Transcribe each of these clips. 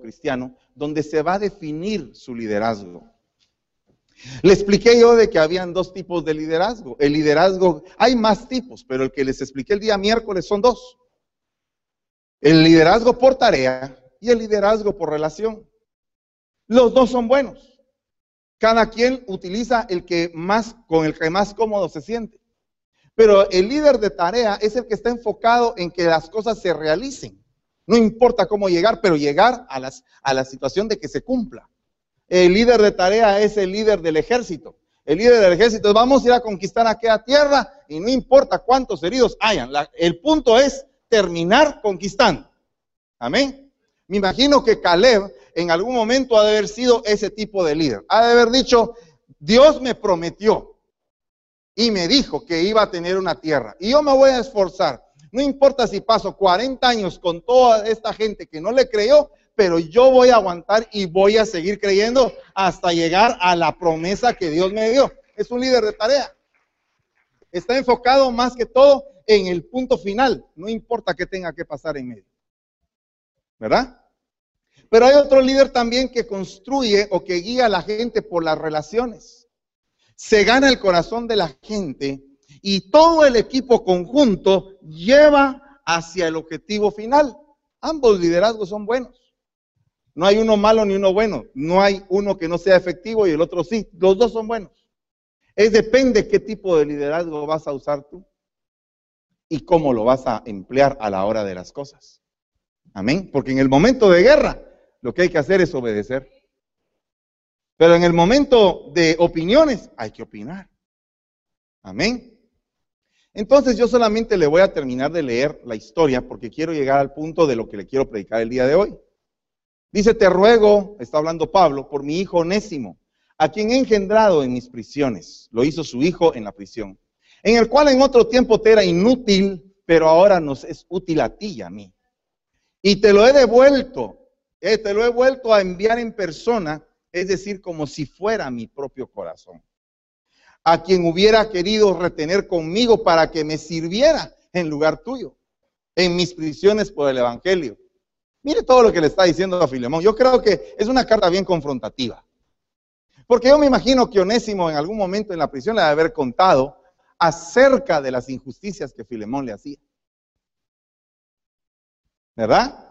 cristiano, donde se va a definir su liderazgo. Le expliqué yo de que habían dos tipos de liderazgo. El liderazgo, hay más tipos, pero el que les expliqué el día miércoles son dos. El liderazgo por tarea y el liderazgo por relación. Los dos son buenos. Cada quien utiliza el que más, con el que más cómodo se siente. Pero el líder de tarea es el que está enfocado en que las cosas se realicen. No importa cómo llegar, pero llegar a, las, a la situación de que se cumpla. El líder de tarea es el líder del ejército. El líder del ejército vamos a ir a conquistar aquella tierra y no importa cuántos heridos hayan. el punto es terminar conquistando. Amén. Me imagino que Caleb en algún momento ha de haber sido ese tipo de líder. Ha de haber dicho, Dios me prometió y me dijo que iba a tener una tierra. Y yo me voy a esforzar. No importa si paso 40 años con toda esta gente que no le creyó, pero yo voy a aguantar y voy a seguir creyendo hasta llegar a la promesa que Dios me dio. Es un líder de tarea. Está enfocado más que todo en el punto final, no importa qué tenga que pasar en medio. ¿Verdad? Pero hay otro líder también que construye o que guía a la gente por las relaciones. Se gana el corazón de la gente y todo el equipo conjunto lleva hacia el objetivo final. Ambos liderazgos son buenos. No hay uno malo ni uno bueno. No hay uno que no sea efectivo y el otro sí. Los dos son buenos. Es depende qué tipo de liderazgo vas a usar tú y cómo lo vas a emplear a la hora de las cosas. Amén. Porque en el momento de guerra lo que hay que hacer es obedecer. Pero en el momento de opiniones hay que opinar. Amén. Entonces yo solamente le voy a terminar de leer la historia porque quiero llegar al punto de lo que le quiero predicar el día de hoy. Dice, te ruego, está hablando Pablo, por mi hijo Onésimo, a quien he engendrado en mis prisiones. Lo hizo su hijo en la prisión, en el cual en otro tiempo te era inútil, pero ahora nos es útil a ti y a mí. Y te lo he devuelto, eh, te lo he vuelto a enviar en persona, es decir, como si fuera mi propio corazón. A quien hubiera querido retener conmigo para que me sirviera en lugar tuyo, en mis prisiones por el Evangelio. Mire todo lo que le está diciendo a Filemón. Yo creo que es una carta bien confrontativa. Porque yo me imagino que Onésimo en algún momento en la prisión le debe haber contado acerca de las injusticias que Filemón le hacía. ¿Verdad?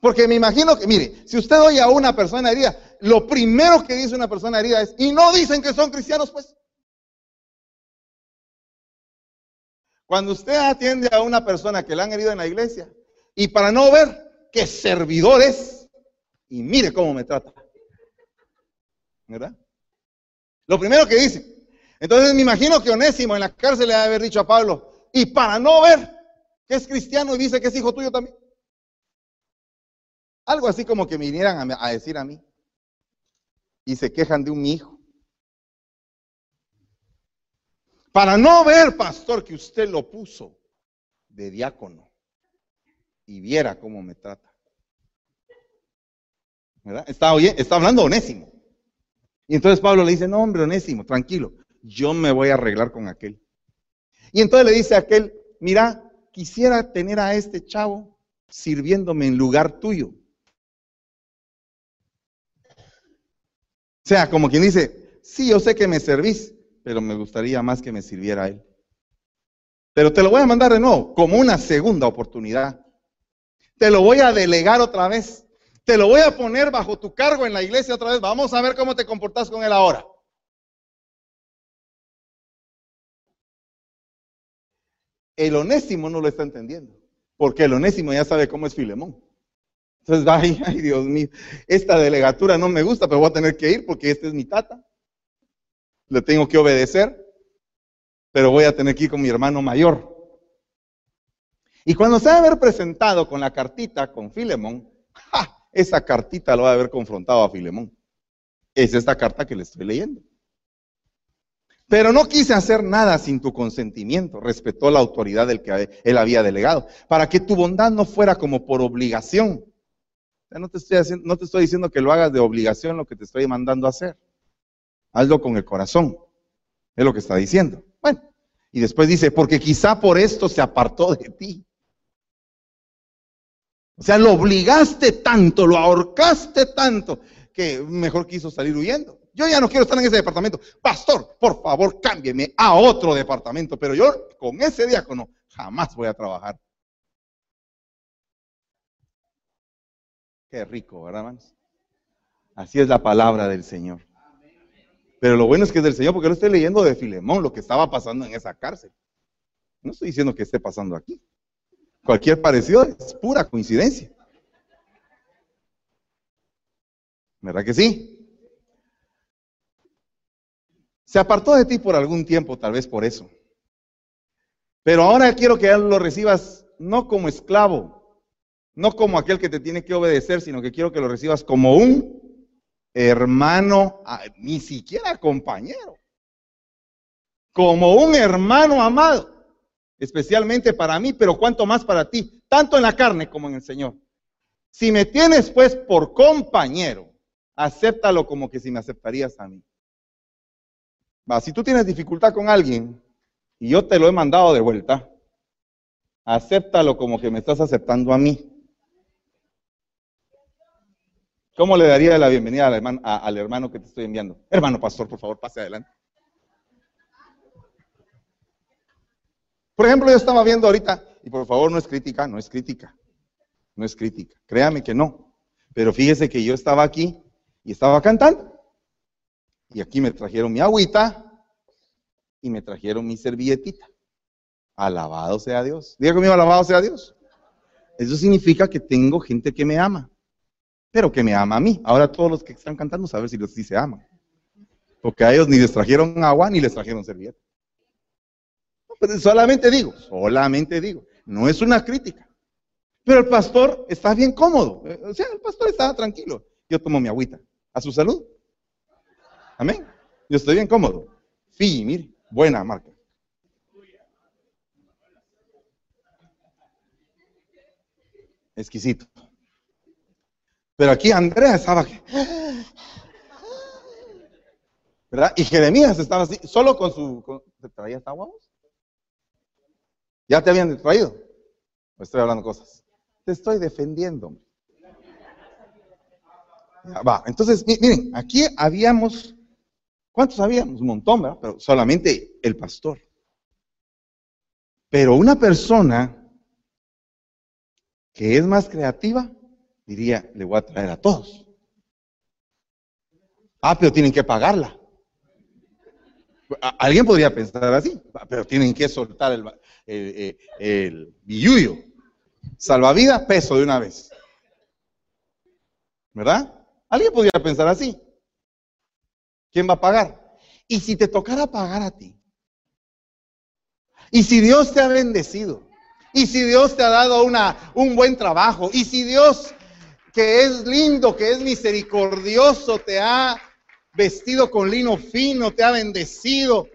Porque me imagino que, mire, si usted oye a una persona herida, lo primero que dice una persona herida es, y no dicen que son cristianos, pues. Cuando usted atiende a una persona que le han herido en la iglesia, y para no ver que servidor es y mire cómo me trata. ¿Verdad? Lo primero que dice. Entonces me imagino que Onésimo en la cárcel le debe haber dicho a Pablo, y para no ver que es cristiano y dice que es hijo tuyo también. Algo así como que vinieran a decir a mí. Y se quejan de un hijo. Para no ver, pastor, que usted lo puso de diácono y viera cómo me trata. ¿Verdad? Está, está hablando Onésimo. Y entonces Pablo le dice, no hombre, Onésimo, tranquilo, yo me voy a arreglar con aquel. Y entonces le dice a aquel, mira, quisiera tener a este chavo sirviéndome en lugar tuyo. O sea, como quien dice, sí, yo sé que me servís, pero me gustaría más que me sirviera él. Pero te lo voy a mandar de nuevo, como una segunda oportunidad. Te lo voy a delegar otra vez. Te lo voy a poner bajo tu cargo en la iglesia otra vez. Vamos a ver cómo te comportas con él ahora. El onésimo no lo está entendiendo, porque el onésimo ya sabe cómo es Filemón. Entonces, ay, ay, Dios mío, esta delegatura no me gusta, pero voy a tener que ir porque este es mi tata. Le tengo que obedecer, pero voy a tener que ir con mi hermano mayor. Y cuando se va a haber presentado con la cartita con Filemón, esa cartita lo va a haber confrontado a Filemón. Es esta carta que le estoy leyendo. Pero no quise hacer nada sin tu consentimiento. Respetó la autoridad del que él había delegado. Para que tu bondad no fuera como por obligación. no, te estoy haciendo, no te estoy diciendo que lo hagas de obligación lo que te estoy mandando a hacer. Hazlo con el corazón. Es lo que está diciendo. Bueno, y después dice, porque quizá por esto se apartó de ti. O sea, lo obligaste tanto, lo ahorcaste tanto, que mejor quiso salir huyendo. Yo ya no quiero estar en ese departamento. Pastor, por favor, cámbieme a otro departamento. Pero yo con ese diácono jamás voy a trabajar. Qué rico, ¿verdad, hermanos? Así es la palabra del Señor. Pero lo bueno es que es del Señor, porque lo estoy leyendo de Filemón, lo que estaba pasando en esa cárcel. No estoy diciendo que esté pasando aquí. Cualquier parecido es pura coincidencia. ¿Verdad que sí? Se apartó de ti por algún tiempo, tal vez por eso. Pero ahora quiero que lo recibas no como esclavo, no como aquel que te tiene que obedecer, sino que quiero que lo recibas como un hermano, ni siquiera compañero, como un hermano amado, especialmente para mí, pero cuanto más para ti, tanto en la carne como en el Señor. Si me tienes pues por compañero, acéptalo como que si me aceptarías a mí. Si tú tienes dificultad con alguien y yo te lo he mandado de vuelta, acéptalo como que me estás aceptando a mí. ¿Cómo le daría la bienvenida al hermano, al hermano que te estoy enviando? Hermano pastor, por favor, pase adelante. Por ejemplo, yo estaba viendo ahorita, y por favor no es crítica, no es crítica, no es crítica, créame que no. Pero fíjese que yo estaba aquí y estaba cantando. Y aquí me trajeron mi agüita y me trajeron mi servilletita. Alabado sea Dios. Diga conmigo, alabado sea Dios. Eso significa que tengo gente que me ama, pero que me ama a mí. Ahora todos los que están cantando, saben si los sí se aman. Porque a ellos ni les trajeron agua ni les trajeron servilleta. Pues solamente digo, solamente digo. No es una crítica. Pero el pastor está bien cómodo. O sea, el pastor está tranquilo. Yo tomo mi agüita. A su salud. Amén. Yo estoy bien cómodo. Sí, mire, buena marca. Exquisito. Pero aquí Andrea estaba aquí. ¿Verdad? Y Jeremías estaba así, solo con su... ¿Te traías agua vos? ¿Ya te habían traído? estoy hablando cosas? Te estoy defendiendo. va, entonces, miren, aquí habíamos ¿Cuántos sabíamos? Un montón, ¿verdad? Pero solamente el pastor. Pero una persona que es más creativa, diría, le voy a traer a todos. Ah, pero tienen que pagarla. Alguien podría pensar así, pero tienen que soltar el, el, el, billuyo. Salvavidas, peso de una vez. ¿Verdad? Alguien podría pensar así. ¿Quién va a pagar? Y si te tocara pagar a ti. Y si Dios te ha bendecido. Y si Dios te ha dado una, un buen trabajo. Y si Dios, que es lindo, que es misericordioso, te ha vestido con lino fino, te ha bendecido.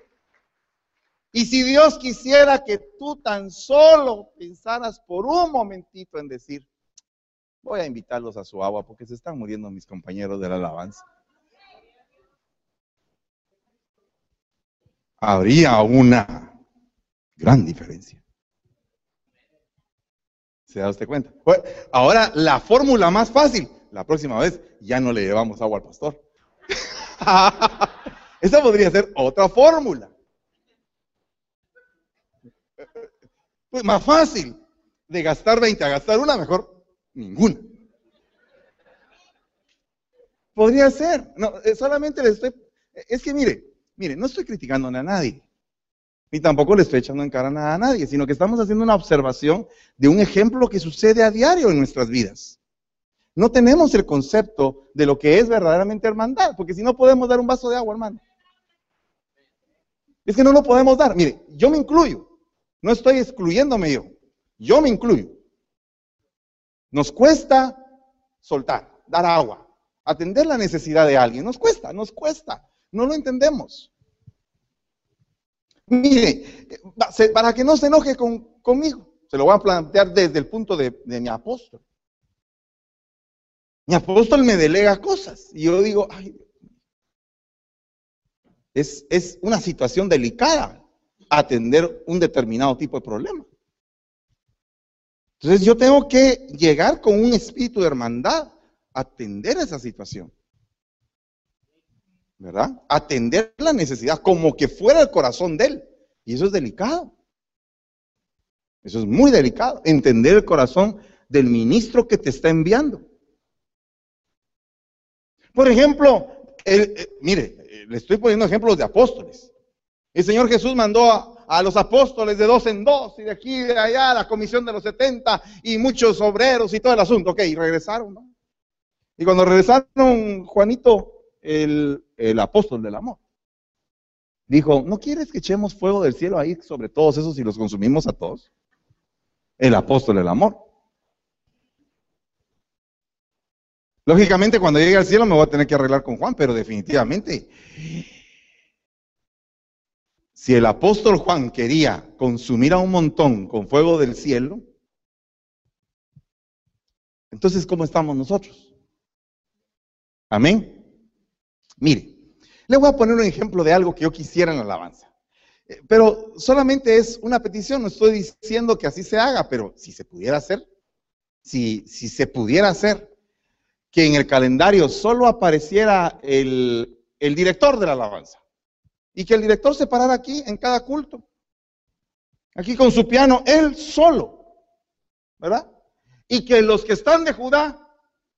Y si Dios quisiera que tú tan solo pensaras por un momentito en decir, voy a invitarlos a su agua porque se están muriendo mis compañeros de la alabanza. habría una gran diferencia. ¿Se da usted cuenta? ahora, la fórmula más fácil. La próxima vez ya no le llevamos agua al pastor. Esa podría ser otra fórmula. Pues más fácil. De gastar 20 a gastar una, mejor ninguna. Podría ser. No, eh, solamente le estoy. Es que mire, Mire, no estoy criticando a nadie, ni tampoco le estoy echando en cara nada a nadie, sino que estamos haciendo una observación de un ejemplo que sucede a diario en nuestras vidas. No tenemos el concepto de lo que es verdaderamente hermandad, porque si no podemos dar un vaso de agua, hermano. Es que no lo podemos dar. Mire, yo me incluyo. No estoy excluyéndome yo. Yo me incluyo. Nos cuesta soltar, dar agua, atender la necesidad de alguien. Nos cuesta, nos cuesta. No lo entendemos. Mire, para que no se enoje conmigo, se lo voy a plantear desde el punto de, mi apóstol. Mi apóstol me delega cosas y yo digo, ay, es, es una situación delicada atender un determinado tipo de problema. Entonces yo tengo que llegar con un espíritu de hermandad, atender esa situación. ¿Verdad? Atender la necesidad como que fuera el corazón de él. Y eso es delicado. Eso es muy delicado. Entender el corazón del ministro que te está enviando. Por ejemplo, eh, mire, eh, le estoy poniendo ejemplos de apóstoles. El Señor Jesús mandó a, a los apóstoles de dos en dos y de aquí y de allá, la comisión de los 70 y muchos obreros y todo el asunto. Ok, y regresaron, ¿no? Y cuando regresaron, Juanito, el, el apóstol del amor, dijo, ¿no quieres que echemos fuego del cielo ahí sobre todos esos y los consumimos a todos? El apóstol del amor. Lógicamente, cuando llegue al cielo me voy a tener que arreglar con Juan, pero definitivamente si el apóstol Juan quería consumir a un montón con fuego del cielo, entonces ¿cómo estamos nosotros? Amén. Mire, le voy a poner un ejemplo de algo que yo quisiera en la alabanza. Eh, pero solamente es una petición, no estoy diciendo que así se haga, pero si se pudiera hacer, si, si se pudiera hacer, que en el calendario solo apareciera el, el director de la alabanza y que el director se parara aquí en cada culto. Aquí con su piano, él solo. ¿Verdad? Y que los que están de Judá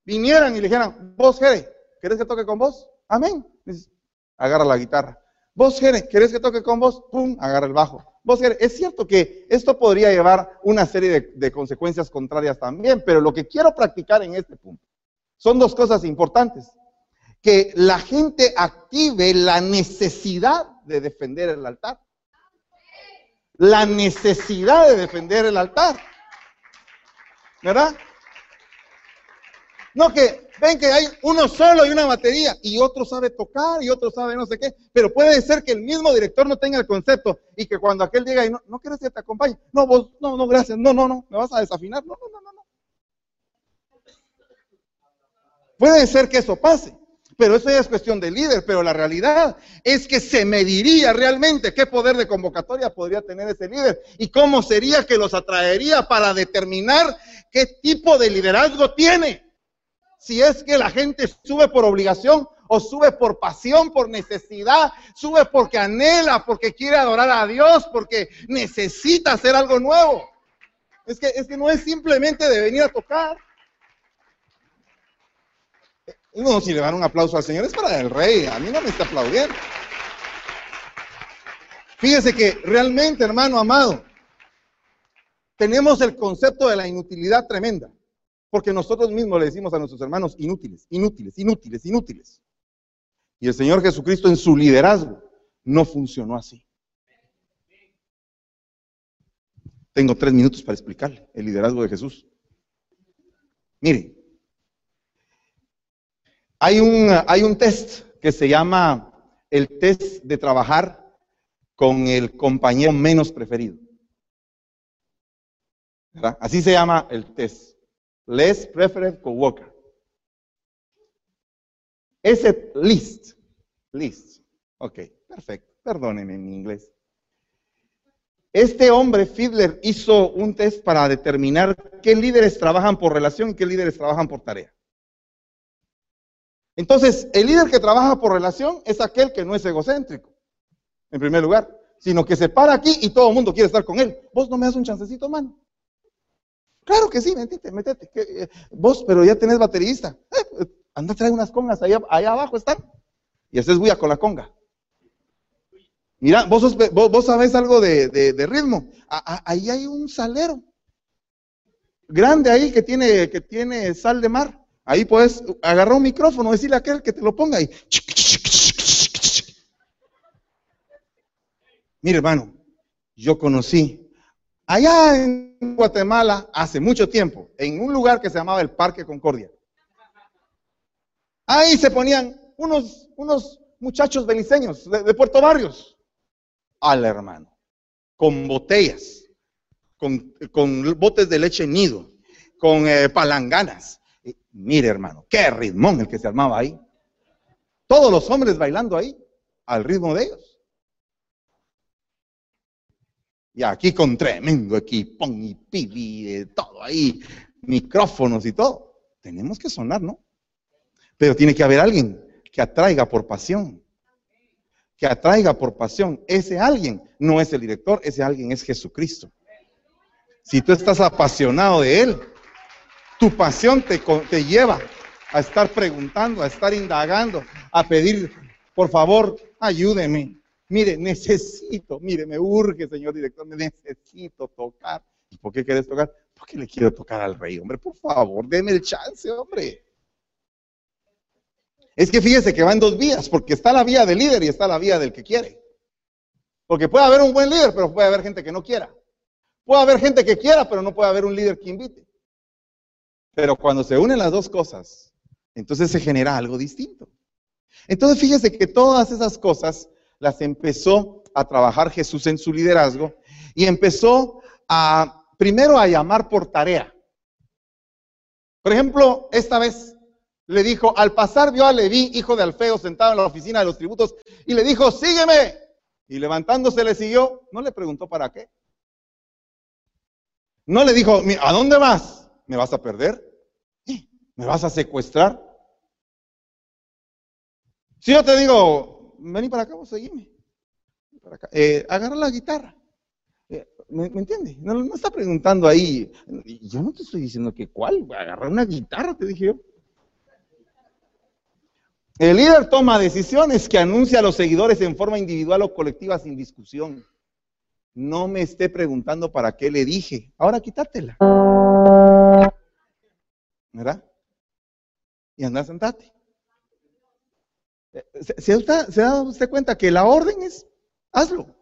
vinieran y le dijeran, vos, Jere, ¿querés que toque con vos? Amén. Agarra la guitarra. Vos, Jere, ¿querés que toque con vos? Pum, agarra el bajo. Vos, Jere, es cierto que esto podría llevar una serie de consecuencias contrarias también, pero lo que quiero practicar en este punto son dos cosas importantes que la gente active la necesidad de defender el altar. La necesidad de defender el altar. ¿Verdad? No que ven que hay uno solo y una batería y otro sabe tocar y otro sabe no sé qué, pero puede ser que el mismo director no tenga el concepto y que cuando aquel diga, no, no quieres que te acompañe, no, vos, no, no, gracias, no, no, no, me vas a desafinar, no, no, no, no. no. Puede ser que eso pase. Pero eso ya es cuestión de líder, pero la realidad es que se mediría realmente qué poder de convocatoria podría tener ese líder y cómo sería que los atraería para determinar qué tipo de liderazgo tiene. Si es que la gente sube por obligación o sube por pasión, por necesidad, sube porque anhela, porque quiere adorar a Dios, porque necesita hacer algo nuevo. Es que, es que no es simplemente de venir a tocar. No, si le dan un aplauso al Señor es para el rey, a mí no me está aplaudiendo. Fíjese que realmente, hermano amado, tenemos el concepto de la inutilidad tremenda, porque nosotros mismos le decimos a nuestros hermanos inútiles, inútiles, inútiles, inútiles. Y el Señor Jesucristo en su liderazgo no funcionó así. Tengo tres minutos para explicarle el liderazgo de Jesús. Mire, hay un, hay un test que se llama el test de trabajar con el compañero menos preferido. Así se llama el test. Less preferred coworker. Ese list. List. Ok, perfecto. Perdónenme en inglés. Este hombre, Fiedler, hizo un test para determinar qué líderes trabajan por relación y qué líderes trabajan por tarea. Entonces, el líder que trabaja por relación es aquel que no es egocéntrico, en primer lugar, sino que se para aquí y todo el mundo quiere estar con él. Vos no me das un chancecito, mano. Claro que sí, metete, metete. Eh, vos, pero ya tenés baterista. Eh, anda a traer unas congas, allá, abajo están. Y haces bulla con la conga. Mira, vos, vos, sabés algo de, ritmo. ahí hay un salero grande ahí que tiene, que tiene sal de mar. Ahí puedes agarrar un micrófono, decirle a aquel que te lo ponga ahí. Mire, hermano, yo conocí allá en Guatemala hace mucho tiempo, en un lugar que se llamaba el Parque Concordia. Ahí se ponían unos, unos muchachos beliceños de, Puerto Barrios al hermano, con botellas, con, botes de leche nido, con eh, palanganas, Mire, hermano, qué ritmón el que se armaba ahí. Todos los hombres bailando ahí, al ritmo de ellos. Y aquí con tremendo equipón y pili y todo ahí, micrófonos y todo. Tenemos que sonar, ¿no? Pero tiene que haber alguien que atraiga por pasión. Que atraiga por pasión. Ese alguien no es el director, ese alguien es Jesucristo. Si tú estás apasionado de Él, tu pasión te, te lleva a estar preguntando, a estar indagando, a pedir, por favor, ayúdeme. Mire, necesito, mire, me urge, señor director, me necesito tocar. ¿Y por qué quieres tocar? Porque le quiero tocar al rey, hombre. Por favor, déme el chance, hombre. Es que fíjese que va en dos vías, porque está la vía del líder y está la vía del que quiere. Porque puede haber un buen líder, pero puede haber gente que no quiera. Puede haber gente que quiera, pero no puede haber un líder que invite. Pero cuando se unen las dos cosas, entonces se genera algo distinto. Entonces fíjese que todas esas cosas las empezó a trabajar Jesús en su liderazgo y empezó a, primero a llamar por tarea. Por ejemplo, esta vez le dijo, al pasar vio a Leví, hijo de Alfeo, sentado en la oficina de los tributos, y le dijo, sígueme. Y levantándose le siguió, no le preguntó para qué. No le dijo, ¿a dónde vas? ¿Me vas a perder? ¿Me vas a secuestrar? Si yo te digo, vení para acá, vos seguime. Eh, agarra la guitarra. Eh, ¿me, entiendes? No, no, está preguntando ahí. Yo no te estoy diciendo que cuál. Agarrar una guitarra, te dije yo. El líder toma decisiones que anuncia a los seguidores en forma individual o colectiva sin discusión. No me esté preguntando para qué le dije. Ahora quítatela. ¿Verdad? Y anda, sentate. ¿Se, da usted cuenta que la orden es, hazlo,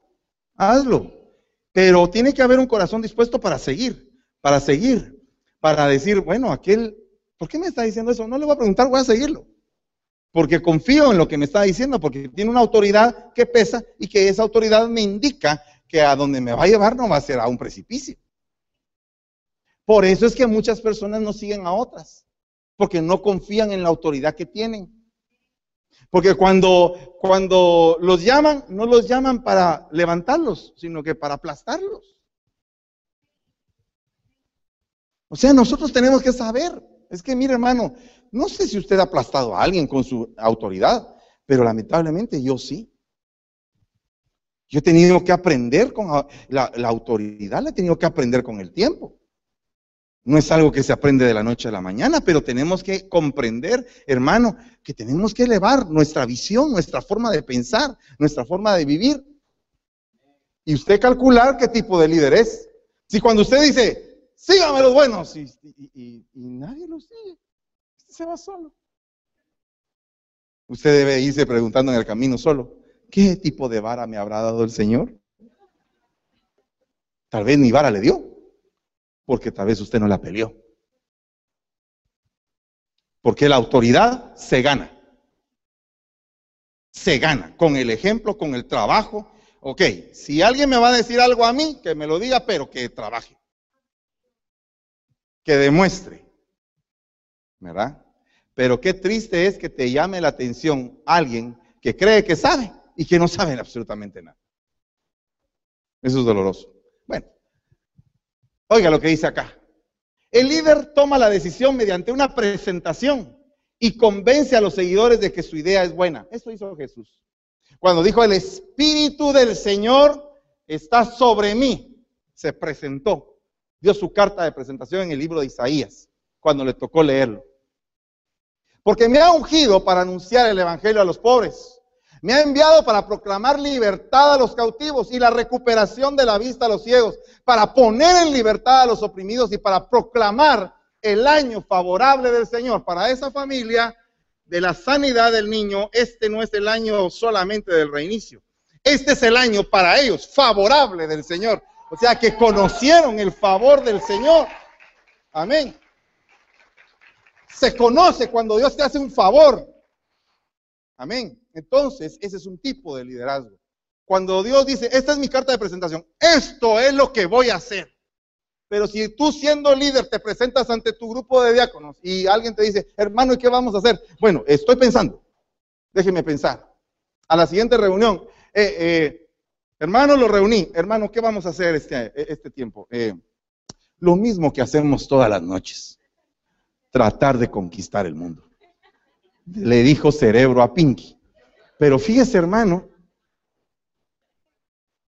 hazlo. Pero tiene que haber un corazón dispuesto para seguir, para seguir, para decir, bueno, aquel, ¿por qué me está diciendo eso? No le voy a preguntar, voy a seguirlo porque confío en lo que me está diciendo, porque tiene una autoridad que pesa y que esa autoridad me indica que a donde me va a llevar no va a ser a un precipicio. Por eso es que muchas personas no siguen a otras, porque no confían en la autoridad que tienen. Porque cuando, cuando los llaman, no los llaman para levantarlos, sino que para aplastarlos. O sea, nosotros tenemos que saber. Es que, mire, hermano, no sé si usted ha aplastado a alguien con su autoridad, pero lamentablemente yo sí. Yo he tenido que aprender con la, autoridad, la he tenido que aprender con el tiempo. No es algo que se aprende de la noche a la mañana, pero tenemos que comprender, hermano, que tenemos que elevar nuestra visión, nuestra forma de pensar, nuestra forma de vivir. Y usted calcular qué tipo de líder es. Si cuando usted dice, sígame los buenos, y, y nadie lo sigue, se va solo. Usted debe irse preguntando en el camino solo, ¿qué tipo de vara me habrá dado el Señor? Tal vez ni vara le dio, porque tal vez usted no la peleó. Porque la autoridad se gana. Se gana con el ejemplo, con el trabajo. Ok, si alguien me va a decir algo a mí, que me lo diga, pero que trabaje. Que demuestre. ¿Verdad? Pero qué triste es que te llame la atención alguien que cree que sabe y que no sabe absolutamente nada. Eso es doloroso. Oiga lo que dice acá. El líder toma la decisión mediante una presentación y convence a los seguidores de que su idea es buena. Eso hizo Jesús. Cuando dijo, el Espíritu del Señor está sobre mí, se presentó. Dio su carta de presentación en el libro de Isaías, cuando le tocó leerlo. Porque me ha ungido para anunciar el Evangelio a los pobres. Me ha enviado para proclamar libertad a los cautivos y la recuperación de la vista a los ciegos, para poner en libertad a los oprimidos y para proclamar el año favorable del Señor. Para esa familia de la sanidad del niño, este no es el año solamente del reinicio. Este es el año para ellos favorable del Señor. O sea que conocieron el favor del Señor. Amén. Se conoce cuando Dios te hace un favor. Amén. Entonces, ese es un tipo de liderazgo. Cuando Dios dice, esta es mi carta de presentación, esto es lo que voy a hacer. Pero si tú siendo líder te presentas ante tu grupo de diáconos y alguien te dice, hermano, ¿y qué vamos a hacer? Bueno, estoy pensando. Déjeme pensar. A la siguiente reunión, eh, eh, Hermano, lo reuní. Hermano, ¿qué vamos a hacer este, este tiempo? Eh, lo mismo que hacemos todas las noches. Tratar de conquistar el mundo. Le dijo cerebro a Pinky. Pero fíjese, hermano.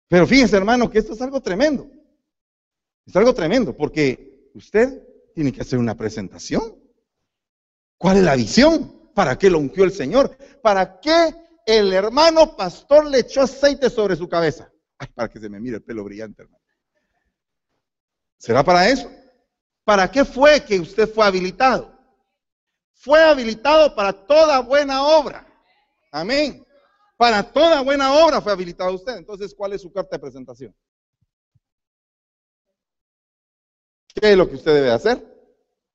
Pero fíjese, hermano, que esto es algo tremendo. Es algo tremendo, porque usted tiene que hacer una presentación. ¿Cuál es la visión? ¿Para qué lo ungió el Señor? ¿Para qué el hermano pastor le echó aceite sobre su cabeza? Ay, para que se me mire el pelo brillante, hermano. ¿Será para eso? ¿Para qué fue que usted fue habilitado? Fue habilitado para toda buena obra. Amén. Para toda buena obra fue habilitado usted. Entonces, ¿cuál es su carta de presentación? ¿Qué es lo que usted debe hacer?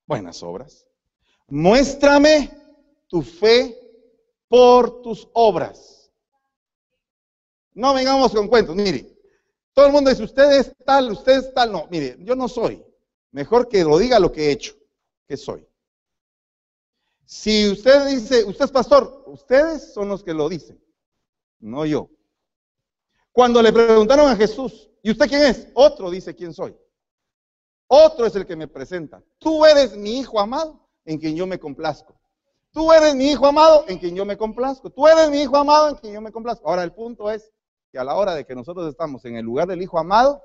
Buenas obras. Muéstrame tu fe por tus obras. No vengamos con cuentos, mire. Todo el mundo dice, usted es tal, usted es tal. No, mire, yo no soy. Mejor que lo diga lo que he hecho, que soy. Si usted dice, usted es pastor, ustedes son los que lo dicen, no yo. Cuando le preguntaron a Jesús, ¿y usted quién es? Otro dice quién soy. Otro es el que me presenta. Tú eres mi hijo amado en quien yo me complazco. Tú eres mi hijo amado en quien yo me complazco. Tú eres mi hijo amado en quien yo me complazco. Ahora el punto es que a la hora de que nosotros estamos en el lugar del hijo amado,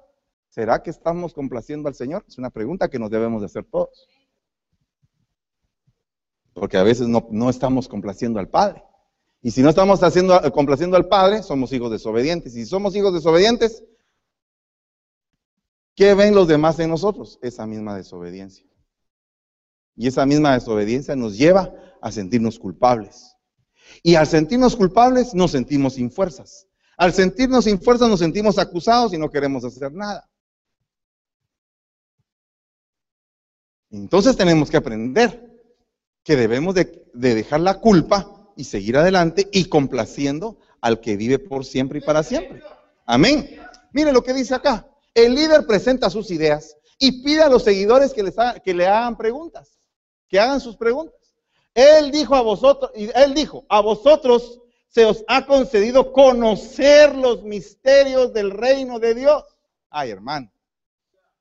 ¿será que estamos complaciendo al Señor? Es una pregunta que nos debemos de hacer todos. Porque a veces no, estamos complaciendo al Padre. Y si no estamos haciendo, complaciendo al Padre, somos hijos desobedientes. Y si somos hijos desobedientes, ¿Qué ven los demás en nosotros? Esa misma desobediencia. Y esa misma desobediencia nos lleva a sentirnos culpables. Y al sentirnos culpables nos sentimos sin fuerzas. Al sentirnos sin fuerzas nos sentimos acusados y no queremos hacer nada. Entonces tenemos que aprender que debemos de, de, dejar la culpa y seguir adelante y complaciendo al que vive por siempre y para siempre. Amén. Mire lo que dice acá. El líder presenta sus ideas y pide a los seguidores que, les que le hagan preguntas, que hagan sus preguntas. Él dijo a vosotros, él dijo, a vosotros se os ha concedido conocer los misterios del reino de Dios. Ay, hermano.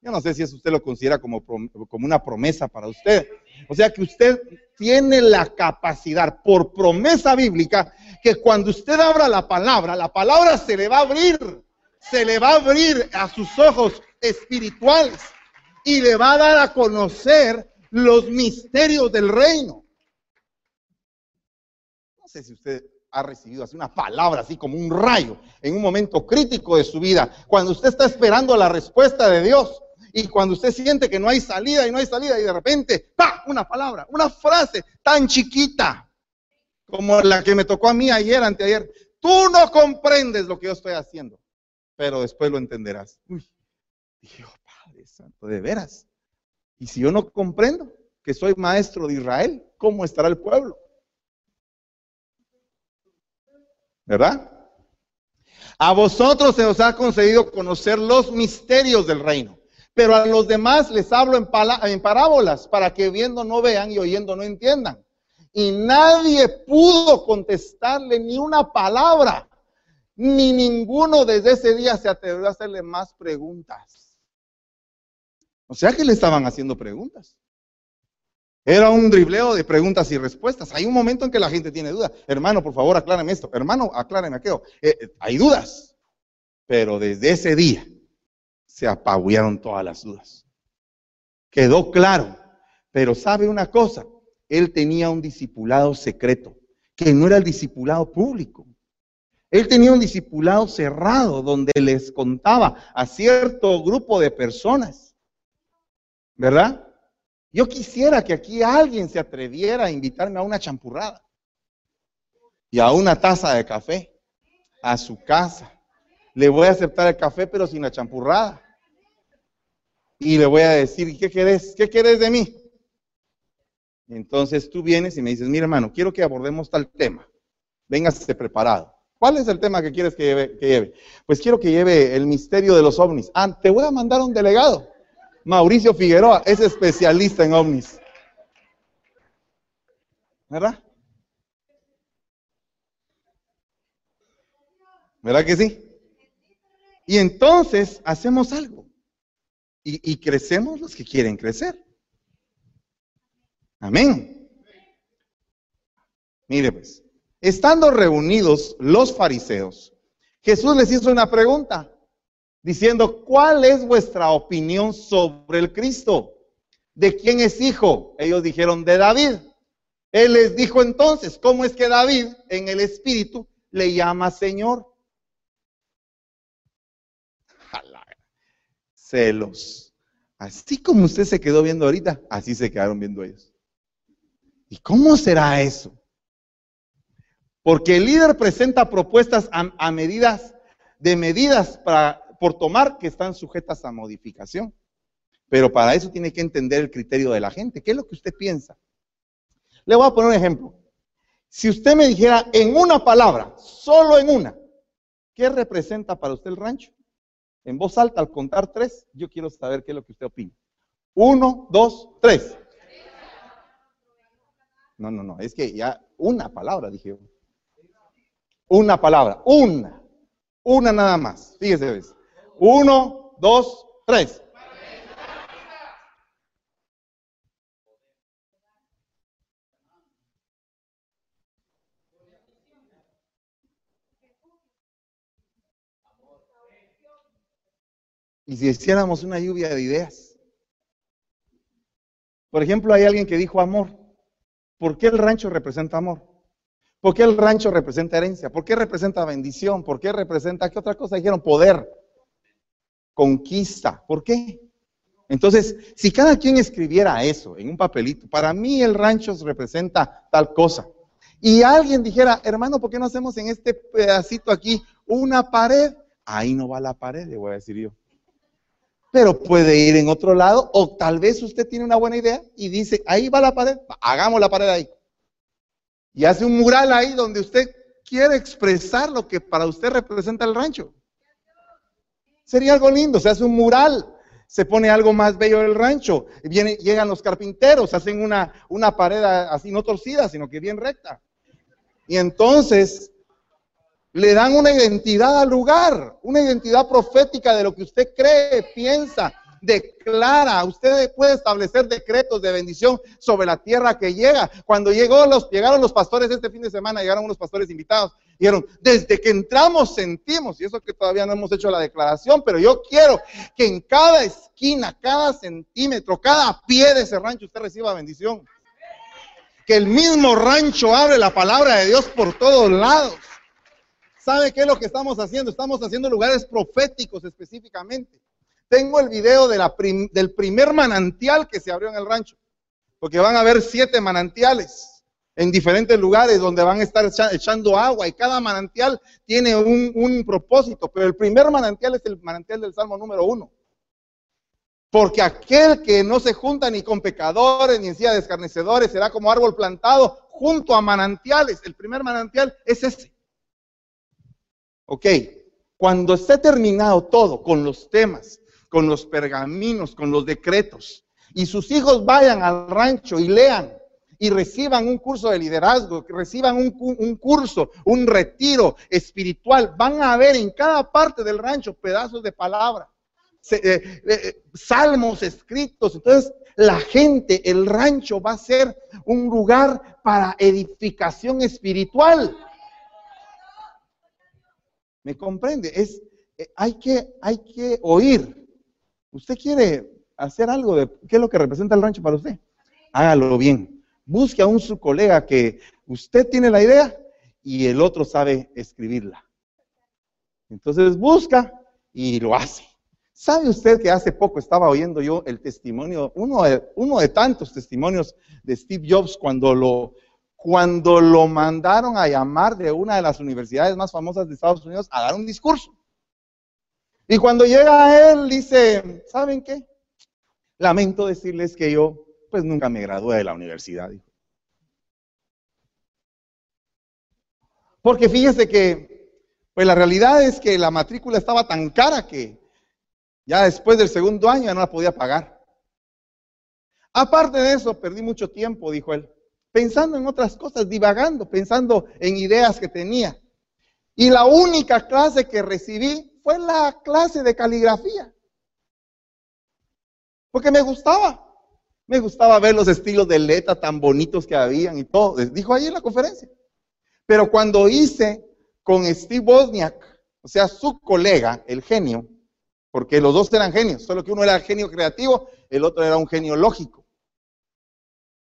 Yo no sé si eso usted lo considera como, como una promesa para usted. O sea que usted tiene la capacidad por promesa bíblica que cuando usted abra la palabra, la palabra se le va a abrir se le va a abrir a sus ojos espirituales y le va a dar a conocer los misterios del reino. No sé si usted ha recibido así una palabra, así como un rayo, en un momento crítico de su vida, cuando usted está esperando la respuesta de Dios y cuando usted siente que no hay salida y no hay salida y de repente, ¡pa! Una palabra, una frase tan chiquita como la que me tocó a mí ayer, anteayer. Tú no comprendes lo que yo estoy haciendo pero después lo entenderás. Uy, dije, oh, Padre Santo, de veras. Y si yo no comprendo que soy maestro de Israel, ¿cómo estará el pueblo? ¿Verdad? A vosotros se os ha concedido conocer los misterios del reino, pero a los demás les hablo en, parábolas para que viendo no vean y oyendo no entiendan. Y nadie pudo contestarle ni una palabra ni ninguno desde ese día se atrevió a hacerle más preguntas. O sea que le estaban haciendo preguntas. Era un dribleo de preguntas y respuestas. Hay un momento en que la gente tiene dudas. Hermano, por favor, acláreme esto. Hermano, acláreme aquello. Eh, eh, hay dudas. Pero desde ese día se apabullaron todas las dudas. Quedó claro. Pero sabe una cosa, él tenía un discipulado secreto, que no era el discipulado público. Él tenía un discipulado cerrado donde les contaba a cierto grupo de personas. ¿Verdad? Yo quisiera que aquí alguien se atreviera a invitarme a una champurrada y a una taza de café a su casa. Le voy a aceptar el café, pero sin la champurrada. Y le voy a decir, ¿qué querés? ¿Qué querés de mí? Entonces tú vienes y me dices, mira hermano, quiero que abordemos tal tema. Véngase preparado. ¿Cuál es el tema que quieres que lleve, Pues quiero que lleve el misterio de los ovnis. Ah, te voy a mandar un delegado. Mauricio Figueroa es especialista en ovnis. ¿Verdad? ¿Verdad que sí? Y entonces hacemos algo. Y, y crecemos los que quieren crecer. Amén. Mire pues, estando reunidos los fariseos, Jesús les hizo una pregunta diciendo, ¿cuál es vuestra opinión sobre el Cristo? ¿De quién es hijo? Ellos dijeron, de David. Él les dijo entonces, ¿cómo es que David en el Espíritu le llama Señor? Celos. Así como usted se quedó viendo ahorita, así se quedaron viendo ellos. ¿Y cómo será eso? Porque el líder presenta propuestas a, medidas, de medidas para, por tomar que están sujetas a modificación. Pero para eso tiene que entender el criterio de la gente. ¿Qué es lo que usted piensa? Le voy a poner un ejemplo. Si usted me dijera en una palabra, solo en una, ¿qué representa para usted el rancho? En voz alta, al contar tres, yo quiero saber qué es lo que usted opina. Uno, dos, tres. No, no, no, es que ya una palabra, dije. Una palabra, una, una nada más. Fíjese, ¿ves? Uno, dos, tres. Y si hiciéramos una lluvia de ideas. Por ejemplo, hay alguien que dijo amor. ¿Por qué el rancho representa amor? ¿Por qué el rancho representa herencia? ¿Por qué representa bendición? ¿Por qué representa, qué otra cosa dijeron? Poder, conquista. ¿Por qué? Entonces, si cada quien escribiera eso en un papelito, para mí el rancho representa tal cosa. Y alguien dijera, hermano, ¿por qué no hacemos en este pedacito aquí una pared? Ahí no va la pared, le voy a decir yo pero puede ir en otro lado o tal vez usted tiene una buena idea y dice, ahí va la pared, hagamos la pared ahí. Y hace un mural ahí donde usted quiere expresar lo que para usted representa el rancho. Sería algo lindo, se hace un mural, se pone algo más bello del rancho, llegan los carpinteros, hacen una, una pared así no torcida, sino que bien recta. Y entonces le dan una identidad al lugar, una identidad profética de lo que usted cree, piensa, declara. Usted puede establecer decretos de bendición sobre la tierra que llega. Cuando llegó los, llegaron los pastores este fin de semana, llegaron unos pastores invitados, dijeron, desde que entramos sentimos, y eso que todavía no hemos hecho la declaración, pero yo quiero que en cada esquina, cada centímetro, cada pie de ese rancho usted reciba bendición. Que el mismo rancho abre la palabra de Dios por todos lados. ¿Sabe qué es lo que estamos haciendo? Estamos haciendo lugares proféticos específicamente. Tengo el video de la del primer manantial que se abrió en el rancho, porque van a haber siete manantiales en diferentes lugares donde van a estar echando agua y cada manantial tiene un, un propósito, pero el primer manantial es el manantial del Salmo número uno. Porque aquel que no se junta ni con pecadores ni en silla de escarnecedores será como árbol plantado junto a manantiales. El primer manantial es ese. Ok, cuando esté terminado todo con los temas, con los pergaminos, con los decretos, y sus hijos vayan al rancho y lean y reciban un curso de liderazgo, reciban un, curso, un retiro espiritual, van a ver en cada parte del rancho pedazos de palabra, eh, eh, salmos escritos. Entonces, la gente, el rancho va a ser un lugar para edificación espiritual. ¿Me comprende? Es, eh, hay, que, hay que oír. ¿Usted quiere hacer algo de qué es lo que representa el rancho para usted? Hágalo bien. Busque a un su colega que usted tiene la idea y el otro sabe escribirla. Entonces busca y lo hace. ¿Sabe usted que hace poco estaba oyendo yo el testimonio, uno de, uno de tantos testimonios de Steve Jobs cuando lo, cuando lo mandaron a llamar de una de las universidades más famosas de Estados Unidos a dar un discurso. Y cuando llega a él, dice, ¿saben qué? Lamento decirles que yo, pues nunca me gradué de la universidad. Porque fíjese que, pues la realidad es que la matrícula estaba tan cara que ya después del segundo año ya no la podía pagar. Aparte de eso, perdí mucho tiempo, dijo él pensando en otras cosas, divagando, pensando en ideas que tenía. Y la única clase que recibí fue la clase de caligrafía. Porque me gustaba. Me gustaba ver los estilos de letra tan bonitos que habían y todo. Dijo ahí en la conferencia. Pero cuando hice con Steve Bosniak, o sea, su colega, el genio, porque los dos eran genios, solo que uno era genio creativo, el otro era un genio lógico.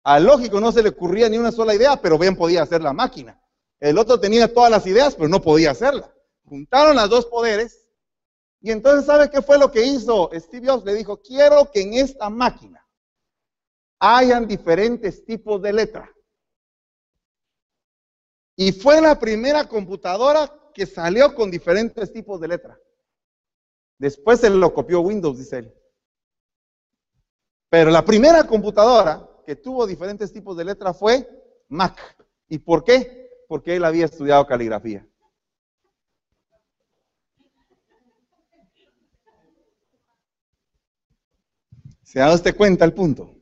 Al lógico no se le ocurría ni una sola idea, pero bien podía hacer la máquina. El otro tenía todas las ideas, pero no podía hacerla. Juntaron las dos poderes y entonces, ¿sabe qué fue lo que hizo Steve Jobs? Le dijo, quiero que en esta máquina hayan diferentes tipos de letra. Y fue la primera computadora que salió con diferentes tipos de letra. Después se lo copió Windows, dice él. Pero la primera computadora que tuvo diferentes tipos de letra fue Mac. ¿Y por qué? Porque él había estudiado caligrafía. ¿Se da usted cuenta el punto?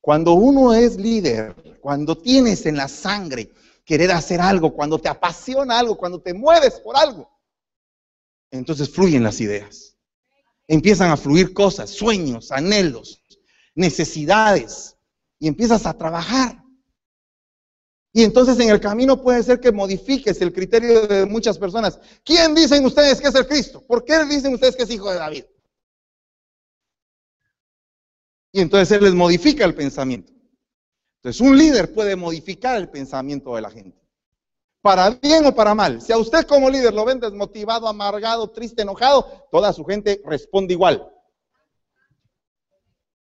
Cuando uno es líder, cuando tienes en la sangre querer hacer algo, cuando te apasiona algo, cuando te mueves por algo, entonces fluyen las ideas. Empiezan a fluir cosas, sueños, anhelos, necesidades, y empiezas a trabajar. Y entonces en el camino puede ser que modifiques el criterio de muchas personas. ¿Quién dicen ustedes que es el Cristo? ¿Por qué dicen ustedes que es hijo de David? Y entonces él les modifica el pensamiento. Entonces un líder puede modificar el pensamiento de la gente. Para bien o para mal. Si a usted como líder lo ven desmotivado, amargado, triste, enojado, toda su gente responde igual.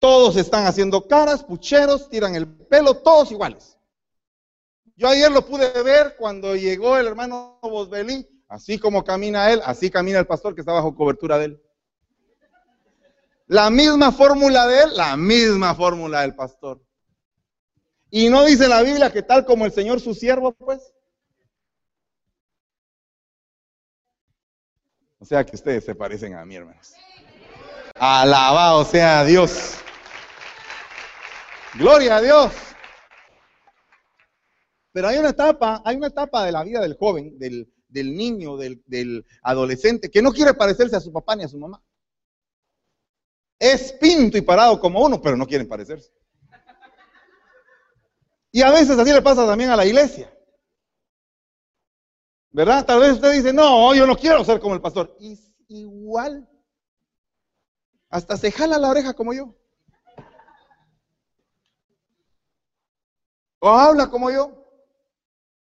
Todos están haciendo caras, pucheros, tiran el pelo, todos iguales. Yo ayer lo pude ver cuando llegó el hermano Bosbelí, así como camina él, así camina el pastor que está bajo cobertura de él. La misma fórmula de él, la misma fórmula del pastor. Y no dice la Biblia que tal como el Señor su siervo, pues. O sea que ustedes se parecen a mí, hermanos. Alabado sea Dios. Gloria a Dios. Pero hay una etapa, hay una etapa de la vida del joven, del, niño, del, adolescente, que no quiere parecerse a su papá ni a su mamá. Es pinto y parado como uno, pero no quieren parecerse. Y a veces así le pasa también a la iglesia. ¿Verdad? Tal vez usted dice, no, yo no quiero ser como el pastor. Y igual. Hasta se jala la oreja como yo. O habla como yo.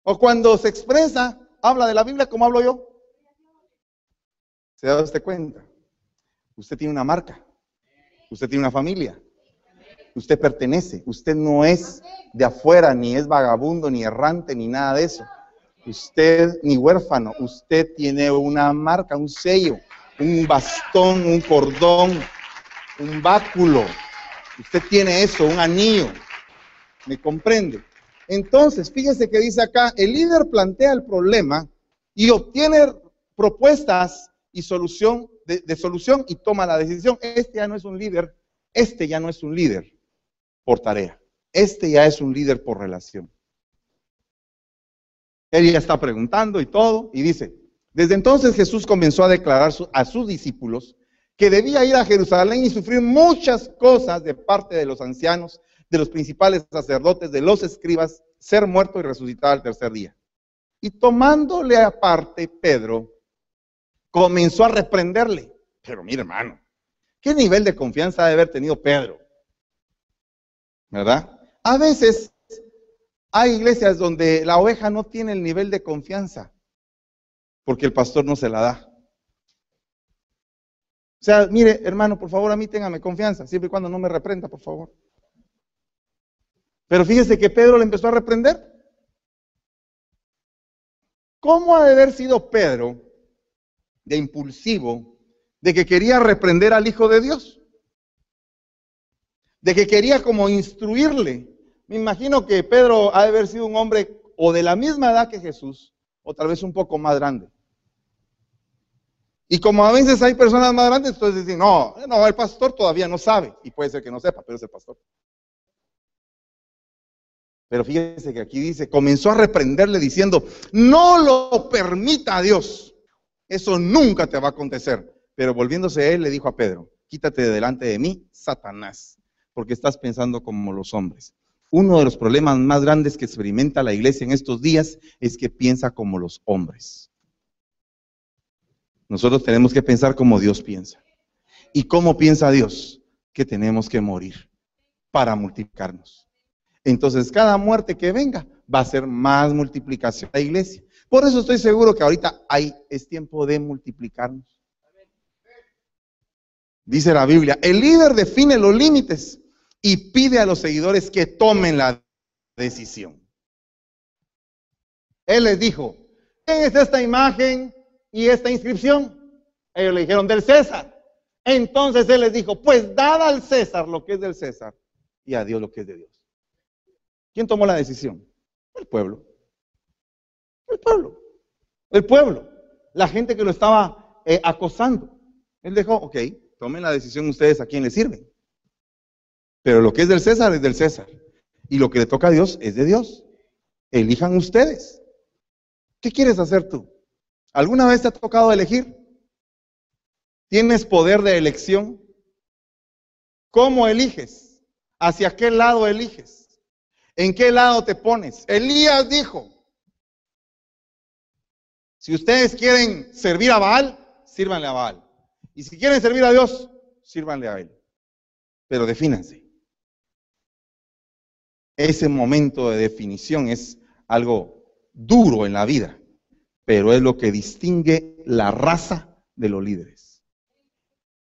O cuando se expresa, habla de la Biblia como hablo yo. ¿Se da usted cuenta? Usted tiene una marca. Usted tiene una familia. Usted pertenece. Usted no es de afuera, ni es vagabundo, ni errante, ni nada de eso. Usted ni huérfano. Usted tiene una marca, un sello, un bastón, un cordón, un báculo. Usted tiene eso, un anillo. ¿Me comprende? Entonces, fíjese que dice acá, el líder plantea el problema y obtiene propuestas y solución de, solución y toma la decisión. Este ya no es un líder, este ya no es un líder por tarea, este ya es un líder por relación. Él ya está preguntando y todo, y dice, desde entonces Jesús comenzó a declarar a sus discípulos que debía ir a Jerusalén y sufrir muchas cosas de parte de los ancianos, de los principales sacerdotes, de los escribas, ser muerto y resucitar al tercer día. Y tomándole aparte Pedro, comenzó a reprenderle. Pero mire, hermano, ¿qué nivel de confianza debe haber tenido Pedro? ¿Verdad? A veces hay iglesias donde la oveja no tiene el nivel de confianza porque el pastor no se la da. O sea, mire, hermano, por favor, a mí téngame confianza, siempre y cuando no me reprenda, por favor. Pero fíjese que Pedro le empezó a reprender. ¿Cómo ha de haber sido Pedro de impulsivo, de que quería reprender al Hijo de Dios, de que quería como instruirle. Me imagino que Pedro ha de haber sido un hombre o de la misma edad que Jesús, o tal vez un poco más grande. Y como a veces hay personas más grandes, entonces dicen, no, no, el pastor todavía no sabe, y puede ser que no sepa, pero es el pastor. Pero fíjese que aquí dice, comenzó a reprenderle diciendo, no lo permita Dios. Eso nunca te va a acontecer. Pero volviéndose él, le dijo a Pedro, quítate de delante de mí, Satanás, porque estás pensando como los hombres. Uno de los problemas más grandes que experimenta la iglesia en estos días es que piensa como los hombres. Nosotros tenemos que pensar como Dios piensa. ¿Y cómo piensa Dios? Que tenemos que morir para multiplicarnos. Entonces, cada muerte que venga va a ser más multiplicación la iglesia. Por eso estoy seguro que ahorita hay, es tiempo de multiplicarnos. Dice la Biblia, el líder define los límites y pide a los seguidores que tomen la decisión. Él les dijo, ¿qué es esta imagen y esta inscripción? Ellos le dijeron, del César. Entonces él les dijo, pues dad al César lo que es del César y a Dios lo que es de Dios. ¿Quién tomó la decisión? El pueblo. El pueblo. El pueblo. La gente que lo estaba eh, acosando. Él dijo, ok, tomen la decisión ustedes a quién le sirven. Pero lo que es del César es del César. Y lo que le toca a Dios es de Dios. Elijan ustedes. ¿Qué quieres hacer tú? ¿Alguna vez te ha tocado elegir? ¿Tienes poder de elección? ¿Cómo eliges? ¿Hacia qué lado eliges? ¿En qué lado te pones? Elías dijo, si ustedes quieren servir a Baal, sírvanle a Baal. Y si quieren servir a Dios, sírvanle a Él. Pero defínanse. Ese momento de definición es algo duro en la vida pero es lo que distingue la raza de los líderes.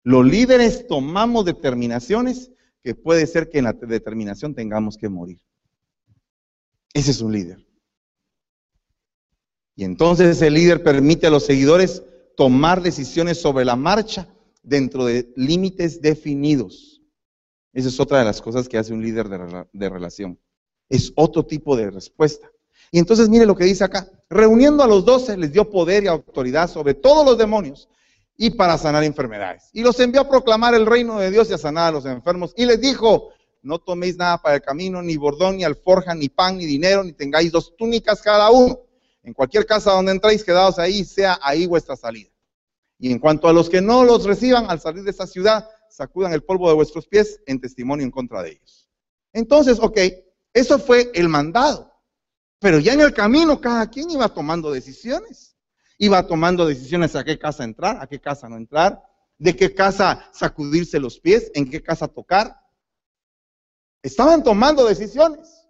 Los líderes tomamos determinaciones que puede ser que en la determinación tengamos que morir. Ese es un líder. Y entonces el líder permite a los seguidores tomar decisiones sobre la marcha dentro de límites definidos. Esa es otra de las cosas que hace un líder de, de relación. Es otro tipo de respuesta. Y entonces mire lo que dice acá. Reuniendo a los doce les dio poder y autoridad sobre todos los demonios y para sanar enfermedades. Y los envió a proclamar el reino de Dios y a sanar a los enfermos. Y les dijo, no toméis nada para el camino, ni bordón, ni alforja, ni pan, ni dinero, ni tengáis dos túnicas cada uno. En cualquier casa donde entréis, quedaos ahí, sea ahí vuestra salida. Y en cuanto a los que no los reciban al salir de esta ciudad, sacudan el polvo de vuestros pies en testimonio en contra de ellos. Entonces, ok, eso fue el mandado. Pero ya en el camino cada quien iba tomando decisiones. Iba tomando decisiones a qué casa entrar, a qué casa no entrar, de qué casa sacudirse los pies, en qué casa tocar. Estaban tomando decisiones.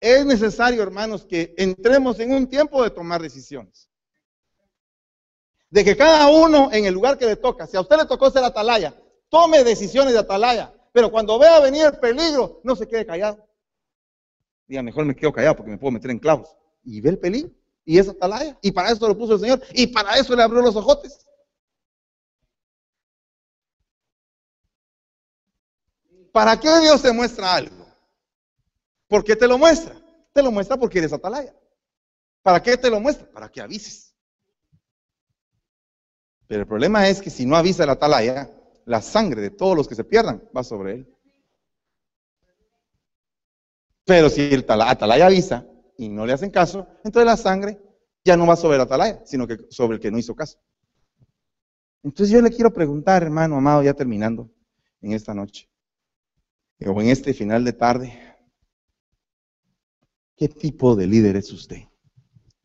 Es necesario, hermanos, que entremos en un tiempo de tomar decisiones. De que cada uno en el lugar que le toca, si a usted le tocó ser atalaya, tome decisiones de atalaya. Pero cuando vea venir el peligro, no se quede callado. Diga, mejor me quedo callado porque me puedo meter en clavos. Y ve el peligro. Y esa atalaya. Y para eso lo puso el Señor. Y para eso le abrió los ojotes. ¿Para qué Dios te muestra algo? ¿Por qué te lo muestra? Te lo muestra porque eres atalaya. ¿Para qué te lo muestra? Para que avises. Pero el problema es que si no avisa la atalaya, la sangre de todos los que se pierdan va sobre él. Pero si el atalaya avisa y no le hacen caso, entonces la sangre ya no va sobre el atalaya, sino que sobre el que no hizo caso. Entonces yo le quiero preguntar, hermano amado, ya terminando en esta noche, o en este final de tarde, ¿qué tipo de líder es usted?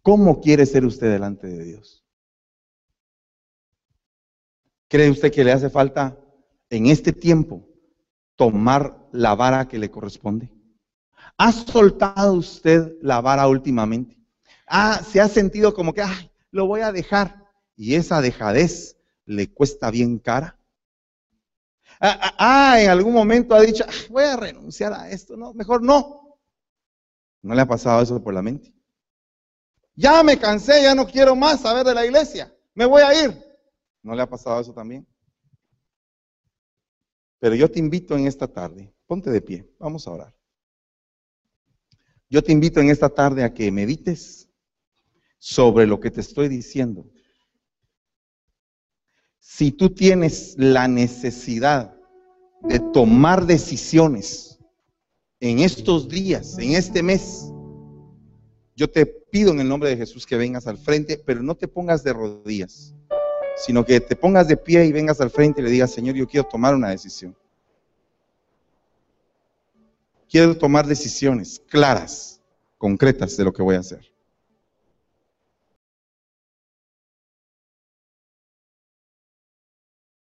¿Cómo quiere ser usted delante de Dios? ¿Cree usted que le hace falta en este tiempo tomar la vara que le corresponde? ¿Ha soltado usted la vara últimamente? Ah, se ha sentido como que, lo voy a dejar. Y esa dejadez le cuesta bien cara. Ah, ah, ah en algún momento ha dicho, voy a renunciar a esto, no, mejor no. ¿No le ha pasado eso por la mente? Ya me cansé, ya no quiero más saber de la iglesia, me voy a ir. ¿No le ha pasado eso también? Pero yo te invito en esta tarde, ponte de pie, vamos a orar. Yo te invito en esta tarde a que medites sobre lo que te estoy diciendo. Si tú tienes la necesidad de tomar decisiones en estos días, en este mes, yo te pido en el nombre de Jesús que vengas al frente, pero no te pongas de rodillas. sino que te pongas de pie y vengas al frente y le digas, Señor, yo quiero tomar una decisión. Quiero tomar decisiones claras, concretas de lo que voy a hacer.